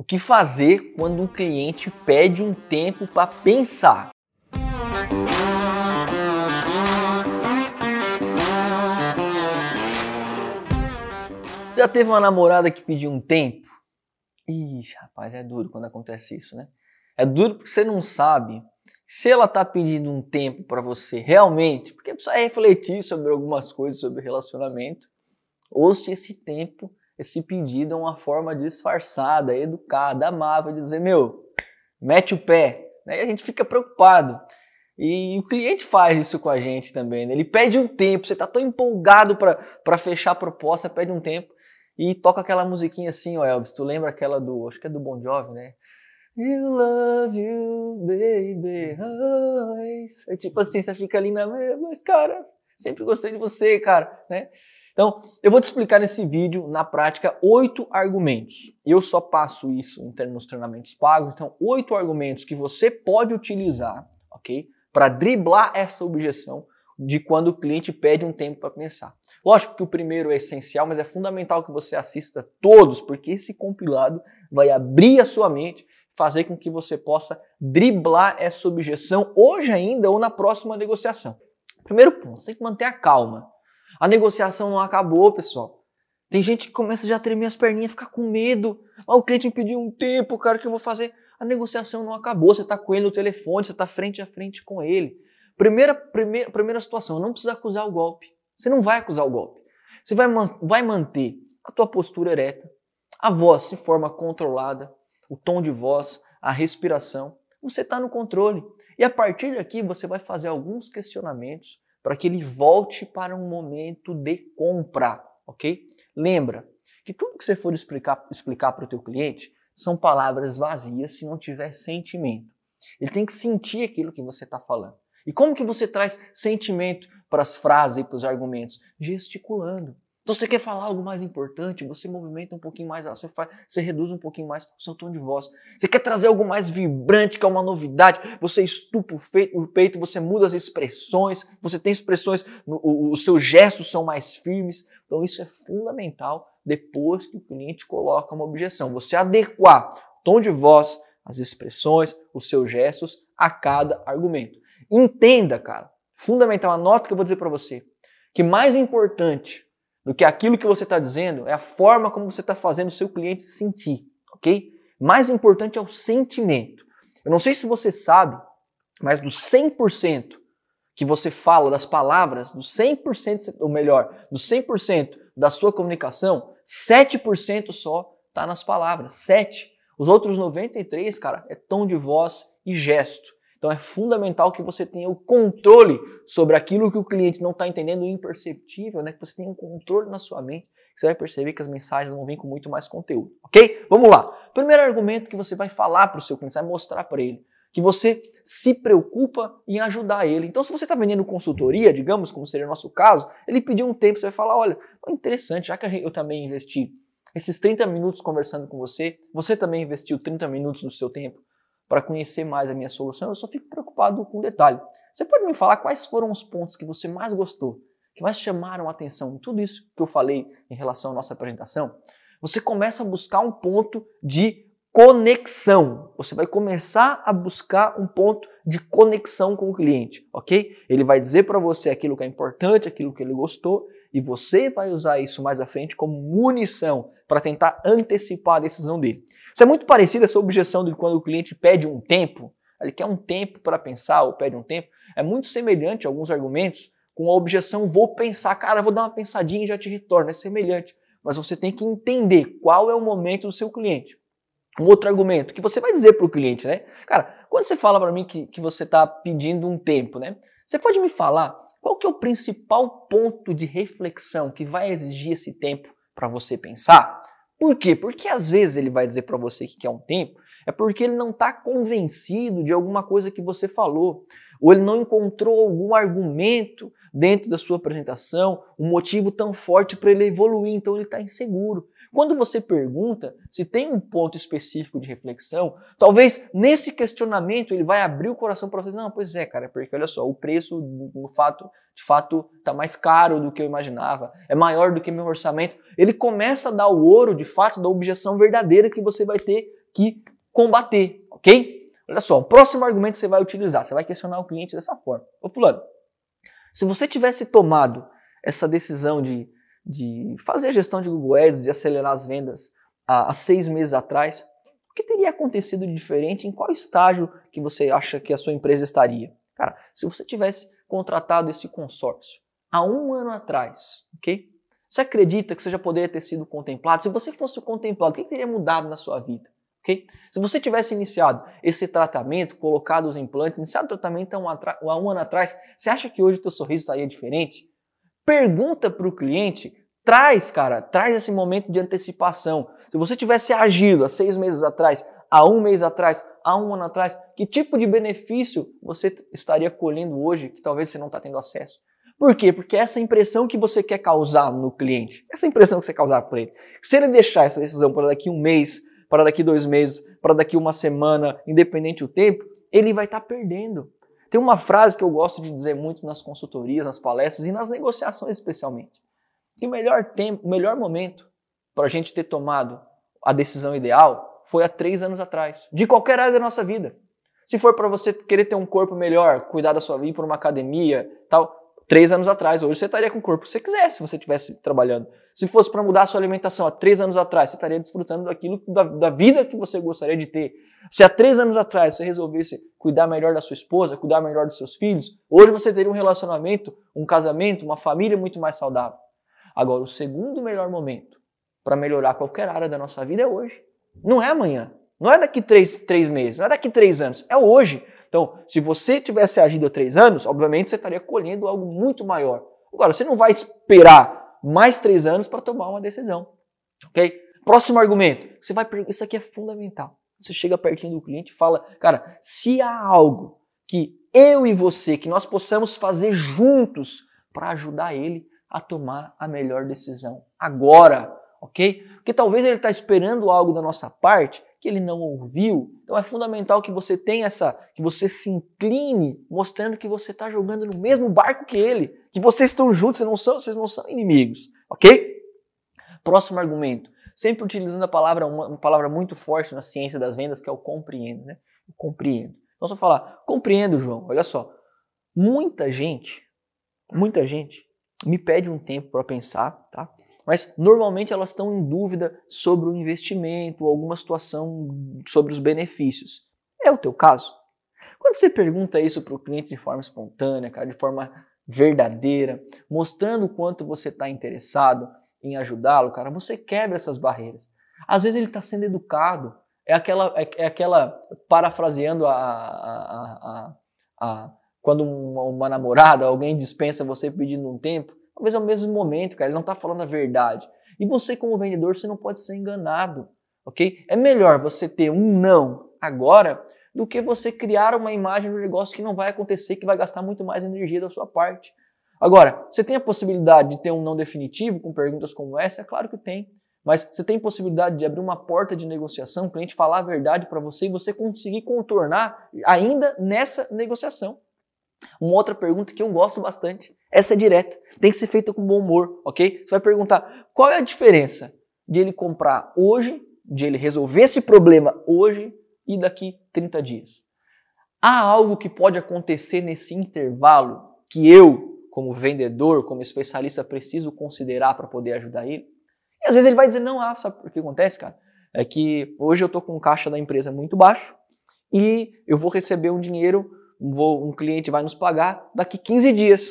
O que fazer quando um cliente pede um tempo para pensar? Já teve uma namorada que pediu um tempo? Ixi, rapaz, é duro quando acontece isso, né? É duro porque você não sabe se ela tá pedindo um tempo para você realmente, porque precisa refletir sobre algumas coisas sobre relacionamento, ou se esse tempo esse pedido é uma forma disfarçada, educada, amável de dizer, meu, mete o pé. Né? E a gente fica preocupado. E o cliente faz isso com a gente também. Né? Ele pede um tempo, você está tão empolgado para fechar a proposta, pede um tempo e toca aquela musiquinha assim, ó Elvis, tu lembra aquela do, acho que é do Bon Jovi, né? You love you, baby, always. É tipo assim, você fica ali na mas cara, sempre gostei de você, cara, né? Então, eu vou te explicar nesse vídeo, na prática, oito argumentos. Eu só passo isso nos treinamentos pagos, então, oito argumentos que você pode utilizar, ok? Para driblar essa objeção de quando o cliente pede um tempo para pensar. Lógico que o primeiro é essencial, mas é fundamental que você assista todos, porque esse compilado vai abrir a sua mente, fazer com que você possa driblar essa objeção hoje ainda ou na próxima negociação. Primeiro ponto, você tem que manter a calma. A negociação não acabou, pessoal. Tem gente que começa já a tremer as perninhas, ficar com medo. Ah, o cliente me pediu um tempo, cara, o que eu vou fazer? A negociação não acabou, você está com ele no telefone, você está frente a frente com ele. Primeira, primeira, primeira situação, não precisa acusar o golpe. Você não vai acusar o golpe. Você vai, vai manter a tua postura ereta, a voz de forma controlada, o tom de voz, a respiração. Você está no controle. E a partir daqui você vai fazer alguns questionamentos para que ele volte para um momento de compra, ok? Lembra que tudo que você for explicar, explicar para o teu cliente são palavras vazias se não tiver sentimento. Ele tem que sentir aquilo que você está falando. E como que você traz sentimento para as frases e para os argumentos? Gesticulando. Então você quer falar algo mais importante, você movimenta um pouquinho mais, você, faz, você reduz um pouquinho mais o seu tom de voz. Você quer trazer algo mais vibrante, que é uma novidade, você estupa o peito, você muda as expressões, você tem expressões, os seus gestos são mais firmes. Então isso é fundamental depois que o cliente coloca uma objeção. Você adequar o tom de voz, as expressões, os seus gestos a cada argumento. Entenda, cara, fundamental, anota o que eu vou dizer para você, que mais importante do que aquilo que você está dizendo é a forma como você está fazendo o seu cliente se sentir, ok? Mais importante é o sentimento. Eu não sei se você sabe, mas do 100% que você fala das palavras, do 100%, ou melhor, do 100% da sua comunicação, 7% só está nas palavras. 7. Os outros 93, cara, é tom de voz e gesto. Então é fundamental que você tenha o controle sobre aquilo que o cliente não está entendendo, imperceptível, né? Que você tenha um controle na sua mente. Você vai perceber que as mensagens vão vir com muito mais conteúdo, ok? Vamos lá. Primeiro argumento que você vai falar para o seu cliente, você vai mostrar para ele que você se preocupa em ajudar ele. Então, se você está vendendo consultoria, digamos, como seria o nosso caso, ele pediu um tempo, você vai falar, olha, interessante, já que eu também investi esses 30 minutos conversando com você, você também investiu 30 minutos do seu tempo para conhecer mais a minha solução, eu só fico preocupado com um detalhe. Você pode me falar quais foram os pontos que você mais gostou, que mais chamaram a atenção em tudo isso que eu falei em relação à nossa apresentação? Você começa a buscar um ponto de conexão. Você vai começar a buscar um ponto de conexão com o cliente, ok? Ele vai dizer para você aquilo que é importante, aquilo que ele gostou, e você vai usar isso mais à frente como munição para tentar antecipar a decisão dele. Isso é muito parecido essa objeção de quando o cliente pede um tempo, ele quer um tempo para pensar ou pede um tempo. É muito semelhante a alguns argumentos com a objeção vou pensar, cara, vou dar uma pensadinha e já te retorno. É semelhante, mas você tem que entender qual é o momento do seu cliente. Um outro argumento que você vai dizer para o cliente, né? Cara, quando você fala para mim que, que você está pedindo um tempo, né? Você pode me falar qual que é o principal ponto de reflexão que vai exigir esse tempo para você pensar? Por quê? Porque às vezes ele vai dizer para você que quer um tempo, é porque ele não está convencido de alguma coisa que você falou, ou ele não encontrou algum argumento dentro da sua apresentação, um motivo tão forte para ele evoluir, então ele está inseguro. Quando você pergunta se tem um ponto específico de reflexão, talvez nesse questionamento ele vai abrir o coração para você. Não, pois é, cara, porque olha só, o preço no fato, de fato está mais caro do que eu imaginava, é maior do que meu orçamento. Ele começa a dar o ouro, de fato, da objeção verdadeira que você vai ter que combater, ok? Olha só, o próximo argumento que você vai utilizar, você vai questionar o cliente dessa forma. Ô fulano, se você tivesse tomado essa decisão de de fazer a gestão de Google Ads, de acelerar as vendas há, há seis meses atrás, o que teria acontecido de diferente? Em qual estágio que você acha que a sua empresa estaria? Cara, se você tivesse contratado esse consórcio há um ano atrás, ok? Você acredita que você já poderia ter sido contemplado? Se você fosse contemplado, o que teria mudado na sua vida? Okay? Se você tivesse iniciado esse tratamento, colocado os implantes, iniciado o tratamento há um, há um ano atrás, você acha que hoje o teu sorriso estaria diferente? Pergunta para o cliente, traz, cara, traz esse momento de antecipação. Se você tivesse agido há seis meses atrás, há um mês atrás, há um ano atrás, que tipo de benefício você estaria colhendo hoje que talvez você não está tendo acesso? Por quê? Porque essa impressão que você quer causar no cliente, essa impressão que você causar para ele, se ele deixar essa decisão para daqui um mês, para daqui dois meses, para daqui uma semana, independente do tempo, ele vai estar tá perdendo. Tem uma frase que eu gosto de dizer muito nas consultorias, nas palestras e nas negociações especialmente. Que o melhor tempo, o melhor momento para a gente ter tomado a decisão ideal foi há três anos atrás, de qualquer área da nossa vida. Se for para você querer ter um corpo melhor, cuidar da sua vida, ir para uma academia, tal, três anos atrás, hoje você estaria com o corpo que você quisesse se você estivesse trabalhando. Se fosse para mudar a sua alimentação há três anos atrás, você estaria desfrutando daquilo, da, da vida que você gostaria de ter. Se há três anos atrás você resolvesse cuidar melhor da sua esposa, cuidar melhor dos seus filhos, hoje você teria um relacionamento, um casamento, uma família muito mais saudável. Agora, o segundo melhor momento para melhorar qualquer área da nossa vida é hoje. Não é amanhã. Não é daqui três, três meses, não é daqui três anos, é hoje. Então, se você tivesse agido há três anos, obviamente você estaria colhendo algo muito maior. Agora, você não vai esperar mais três anos para tomar uma decisão. Ok? Próximo argumento. Você vai isso aqui é fundamental. Você chega pertinho do cliente e fala, cara, se há algo que eu e você, que nós possamos fazer juntos para ajudar ele a tomar a melhor decisão agora, ok? Porque talvez ele está esperando algo da nossa parte que ele não ouviu. Então é fundamental que você tenha essa, que você se incline, mostrando que você está jogando no mesmo barco que ele, que vocês estão juntos, vocês não são, vocês não são inimigos, ok? Próximo argumento, sempre utilizando a palavra uma, uma palavra muito forte na ciência das vendas que é o compreendo, né? Eu compreendo. Então só falar, compreendo, João. Olha só, muita gente, muita gente me pede um tempo para pensar, tá? Mas normalmente elas estão em dúvida sobre o investimento, alguma situação sobre os benefícios. É o teu caso? Quando você pergunta isso para o cliente de forma espontânea, cara, de forma verdadeira, mostrando o quanto você está interessado em ajudá-lo, cara, você quebra essas barreiras. Às vezes ele está sendo educado, é aquela, é, é aquela parafraseando a, a, a, a quando uma, uma namorada, alguém dispensa você pedindo um tempo, Talvez é o mesmo momento, cara, ele não está falando a verdade. E você, como vendedor, você não pode ser enganado, ok? É melhor você ter um não agora do que você criar uma imagem do negócio que não vai acontecer, que vai gastar muito mais energia da sua parte. Agora, você tem a possibilidade de ter um não definitivo com perguntas como essa? É claro que tem. Mas você tem possibilidade de abrir uma porta de negociação, o cliente falar a verdade para você e você conseguir contornar ainda nessa negociação. Uma outra pergunta que eu gosto bastante, essa é direta, tem que ser feita com bom humor, ok? Você vai perguntar qual é a diferença de ele comprar hoje, de ele resolver esse problema hoje e daqui 30 dias. Há algo que pode acontecer nesse intervalo que eu, como vendedor, como especialista, preciso considerar para poder ajudar ele? E às vezes ele vai dizer, não, ah, sabe o que acontece, cara? É que hoje eu estou com caixa da empresa muito baixo e eu vou receber um dinheiro um cliente vai nos pagar daqui 15 dias.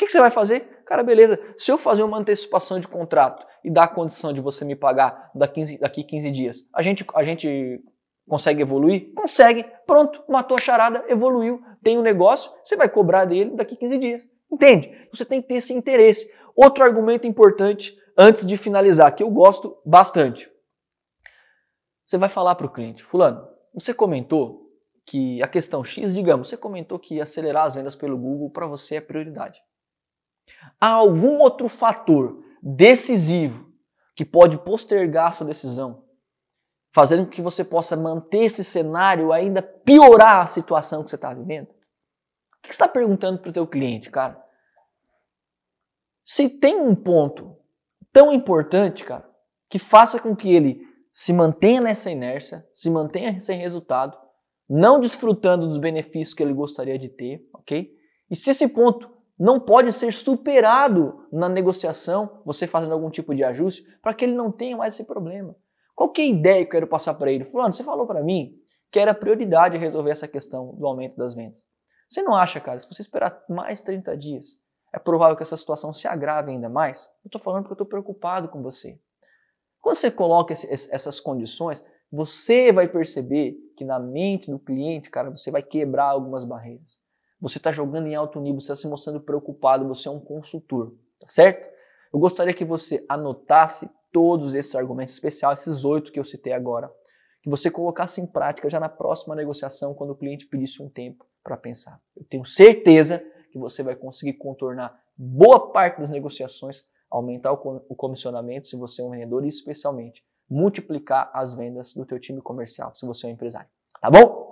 Que, que você vai fazer? Cara, beleza. Se eu fazer uma antecipação de contrato e dar a condição de você me pagar daqui 15, daqui 15 dias, a gente, a gente consegue evoluir? Consegue. Pronto, matou a charada, evoluiu, tem um negócio, você vai cobrar dele daqui 15 dias. Entende? Você tem que ter esse interesse. Outro argumento importante antes de finalizar, que eu gosto bastante. Você vai falar para o cliente, fulano, você comentou que a questão X, digamos, você comentou que acelerar as vendas pelo Google para você é prioridade. Há algum outro fator decisivo que pode postergar sua decisão, fazendo com que você possa manter esse cenário ainda piorar a situação que você está vivendo? O que você está perguntando para o teu cliente, cara? Se tem um ponto tão importante, cara, que faça com que ele se mantenha nessa inércia, se mantenha sem resultado, não desfrutando dos benefícios que ele gostaria de ter, ok? E se esse ponto não pode ser superado na negociação, você fazendo algum tipo de ajuste, para que ele não tenha mais esse problema. Qual que é a ideia que eu quero passar para ele? Fulano, você falou para mim que era prioridade resolver essa questão do aumento das vendas. Você não acha, cara, se você esperar mais 30 dias, é provável que essa situação se agrave ainda mais? Eu estou falando porque eu estou preocupado com você. Quando você coloca essas condições, você vai perceber que na mente do cliente, cara, você vai quebrar algumas barreiras. Você está jogando em alto nível, você está se mostrando preocupado, você é um consultor, tá certo? Eu gostaria que você anotasse todos esses argumentos especiais, esses oito que eu citei agora, que você colocasse em prática já na próxima negociação, quando o cliente pedisse um tempo para pensar. Eu tenho certeza que você vai conseguir contornar boa parte das negociações, aumentar o comissionamento se você é um vendedor e especialmente multiplicar as vendas do teu time comercial se você é um empresário. Tá bom?